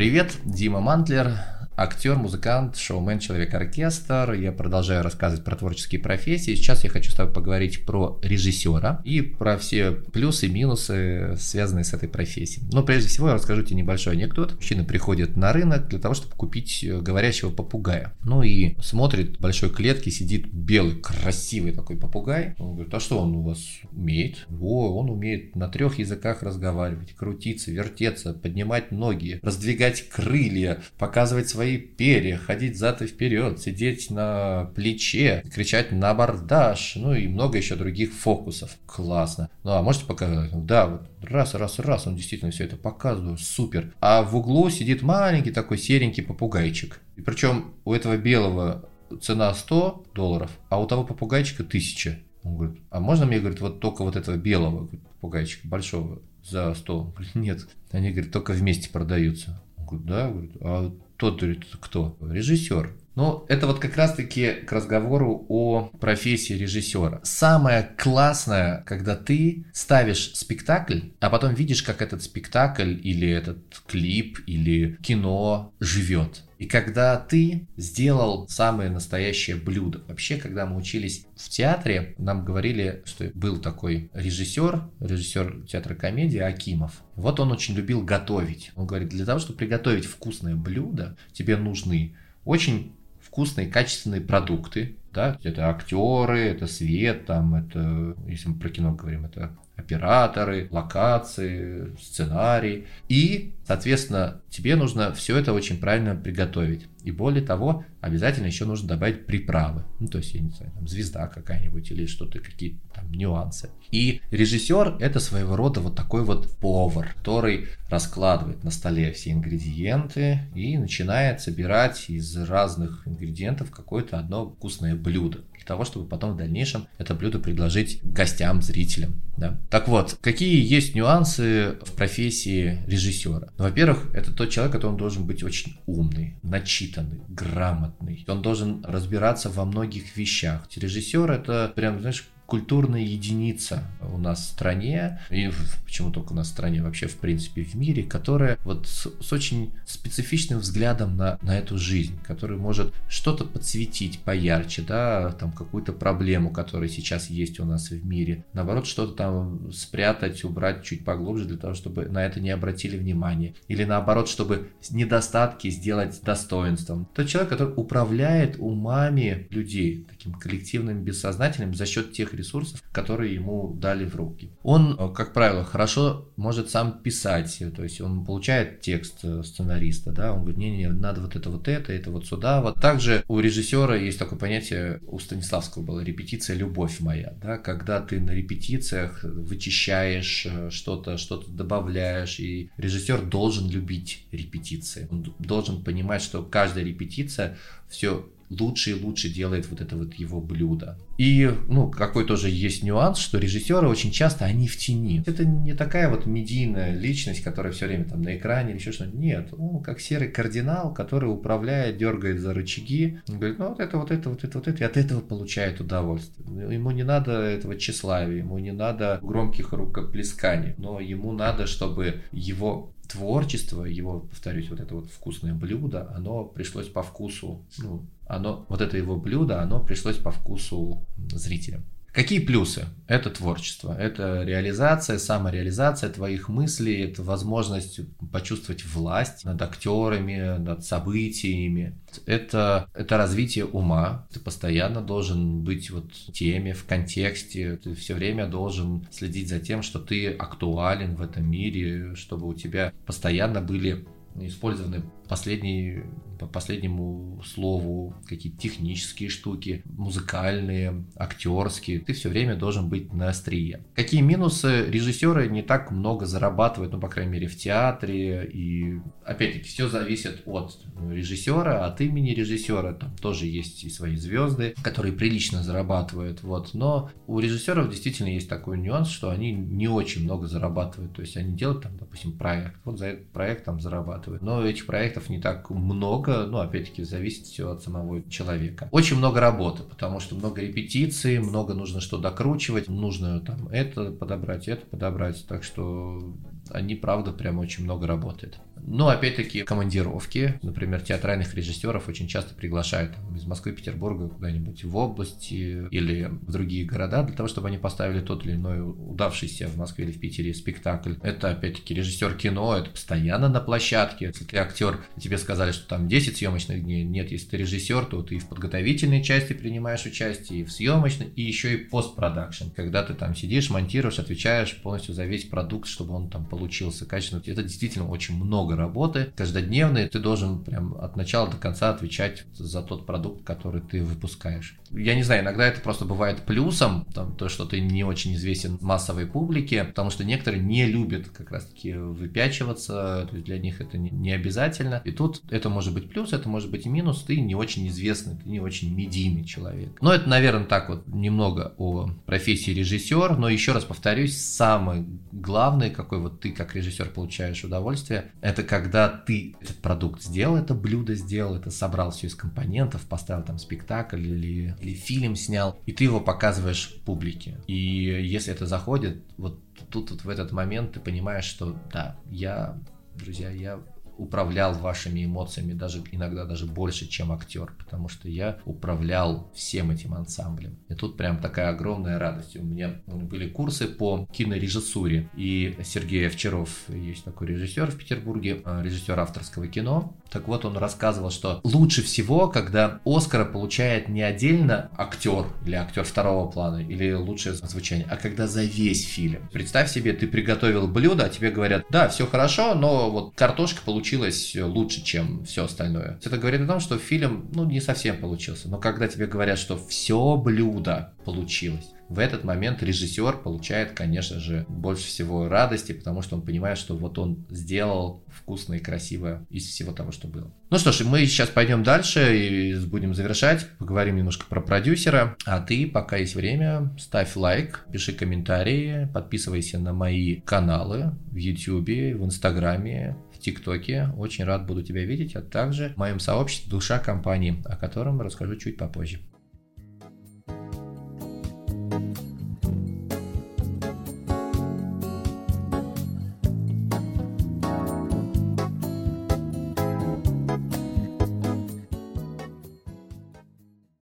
привет, Дима Мантлер, актер, музыкант, шоумен, человек-оркестр. Я продолжаю рассказывать про творческие профессии. Сейчас я хочу с тобой поговорить про режиссера и про все плюсы и минусы, связанные с этой профессией. Но прежде всего я расскажу тебе небольшой анекдот. Мужчина приходит на рынок для того, чтобы купить э, говорящего попугая. Ну и смотрит, в большой клетке сидит белый, красивый такой попугай. Он говорит, а что он у вас умеет? О, он умеет на трех языках разговаривать, крутиться, вертеться, поднимать ноги, раздвигать крылья, показывать свои свои перья, ходить зад и вперед, сидеть на плече, кричать на абордаж, ну и много еще других фокусов. Классно. Ну а можете показать? Да, вот раз, раз, раз, он действительно все это показывает, супер. А в углу сидит маленький такой серенький попугайчик. И причем у этого белого цена 100 долларов, а у того попугайчика 1000. Он говорит, а можно мне, говорит, вот только вот этого белого попугайчика большого за 100? Он говорит, нет. Они, говорят, только вместе продаются. Он говорит, да, говорит, а тот говорит, кто? Режиссер. Но это вот как раз-таки к разговору о профессии режиссера. Самое классное, когда ты ставишь спектакль, а потом видишь, как этот спектакль или этот клип или кино живет. И когда ты сделал самое настоящее блюдо. Вообще, когда мы учились в театре, нам говорили, что был такой режиссер, режиссер театра комедии Акимов. Вот он очень любил готовить. Он говорит, для того, чтобы приготовить вкусное блюдо, тебе нужны очень вкусные, качественные продукты, да, это актеры, это свет, там, это, если мы про кино говорим, это операторы, локации, сценарий. И, соответственно, тебе нужно все это очень правильно приготовить. И более того, обязательно еще нужно добавить приправы. Ну, то есть, я не знаю, там, звезда какая-нибудь или что-то, какие-то там нюансы. И режиссер – это своего рода вот такой вот повар, который раскладывает на столе все ингредиенты и начинает собирать из разных ингредиентов какое-то одно вкусное блюдо для того, чтобы потом в дальнейшем это блюдо предложить гостям, зрителям. Да? Так вот, какие есть нюансы в профессии режиссера? Во-первых, это тот человек, который должен быть очень умный, начитанный, грамотный. Он должен разбираться во многих вещах. Режиссер это прям, знаешь, культурная единица у нас в стране, и почему только у нас в стране, вообще в принципе в мире, которая вот с, с очень специфичным взглядом на, на эту жизнь, который может что-то подсветить поярче, да, там какую-то проблему, которая сейчас есть у нас в мире, наоборот, что-то там спрятать, убрать чуть поглубже для того, чтобы на это не обратили внимание, или наоборот, чтобы недостатки сделать достоинством. Тот человек, который управляет умами людей, таким коллективным, бессознательным за счет тех ресурсов, которые ему дали в руки. Он, э, как правило, хорошо может сам писать, то есть он получает текст э, сценариста, да, он говорит, не-не, надо вот это вот это, это вот сюда. Вот также у режиссера есть такое понятие, у Станиславского было репетиция «любовь моя», да, когда ты на репетициях вычищаешь э, что-то, что-то добавляешь, и режиссер должен любить репетиции. Он должен понимать, что каждая репетиция все лучше и лучше делает вот это вот его блюдо. И, ну, какой тоже есть нюанс, что режиссеры очень часто, они в тени. Это не такая вот медийная личность, которая все время там на экране или еще что-то. Нет, он как серый кардинал, который управляет, дергает за рычаги, говорит, ну, вот это, вот это, вот это, вот это, и от этого получает удовольствие. Ему не надо этого тщеславия, ему не надо громких рукоплесканий, но ему надо, чтобы его творчество, его, повторюсь, вот это вот вкусное блюдо, оно пришлось по вкусу, ну, оно, вот это его блюдо, оно пришлось по вкусу зрителям. Какие плюсы? Это творчество, это реализация, самореализация твоих мыслей, это возможность почувствовать власть над актерами, над событиями. Это, это развитие ума. Ты постоянно должен быть вот в теме, в контексте. Ты все время должен следить за тем, что ты актуален в этом мире, чтобы у тебя постоянно были использованы последние по последнему слову, какие-то технические штуки, музыкальные, актерские. Ты все время должен быть на острие. Какие минусы? Режиссеры не так много зарабатывают, ну, по крайней мере, в театре. И, опять-таки, все зависит от режиссера, от имени режиссера. Там тоже есть и свои звезды, которые прилично зарабатывают. Вот. Но у режиссеров действительно есть такой нюанс, что они не очень много зарабатывают. То есть они делают, там, допустим, проект. Вот за этот проект там зарабатывают. Но этих проектов не так много, много, ну, опять-таки, зависит все от самого человека. Очень много работы, потому что много репетиций, много нужно что докручивать, нужно там это подобрать, это подобрать. Так что они, правда, прям очень много работают. Но, опять-таки, командировки, например, театральных режиссеров очень часто приглашают там, из Москвы, Петербурга куда-нибудь в области или в другие города для того, чтобы они поставили тот или иной удавшийся в Москве или в Питере спектакль. Это, опять-таки, режиссер кино, это постоянно на площадке. Если ты актер, тебе сказали, что там 10 съемочных дней. Нет, если ты режиссер, то ты и в подготовительной части принимаешь участие, и в съемочной, и еще и постпродакшн, когда ты там сидишь, монтируешь, отвечаешь полностью за весь продукт, чтобы он там получился качественно. Это действительно очень много работы каждодневной. Ты должен прям от начала до конца отвечать за тот продукт, который ты выпускаешь. Я не знаю, иногда это просто бывает плюсом, там, то, что ты не очень известен массовой публике, потому что некоторые не любят как раз-таки выпячиваться, то есть для них это не, не обязательно. И тут это может быть плюс, это может быть и минус, ты не очень известный, ты не очень медийный человек. Но это, наверное, так вот немного о профессии режиссер, но еще раз повторюсь, самое главное, какой вот ты как режиссер получаешь удовольствие, это когда ты этот продукт сделал, это блюдо сделал, это собрал все из компонентов, поставил там спектакль или или фильм снял, и ты его показываешь публике. И если это заходит, вот тут вот в этот момент ты понимаешь, что да, я, друзья, я управлял вашими эмоциями даже иногда даже больше, чем актер, потому что я управлял всем этим ансамблем. И тут прям такая огромная радость. У меня были курсы по кинорежиссуре, и Сергей Овчаров, есть такой режиссер в Петербурге, а, режиссер авторского кино. Так вот, он рассказывал, что лучше всего, когда Оскара получает не отдельно актер или актер второго плана, или лучшее звучание, а когда за весь фильм. Представь себе, ты приготовил блюдо, а тебе говорят, да, все хорошо, но вот картошка получилась получилось лучше, чем все остальное. Это говорит о том, что фильм, ну, не совсем получился. Но когда тебе говорят, что все блюдо получилось, в этот момент режиссер получает, конечно же, больше всего радости, потому что он понимает, что вот он сделал вкусно и красиво из всего того, что было. Ну что ж, мы сейчас пойдем дальше и будем завершать, поговорим немножко про продюсера. А ты, пока есть время, ставь лайк, пиши комментарии, подписывайся на мои каналы в YouTube, в Инстаграме, ТикТоке. Очень рад буду тебя видеть, а также в моем сообществе «Душа компании», о котором расскажу чуть попозже.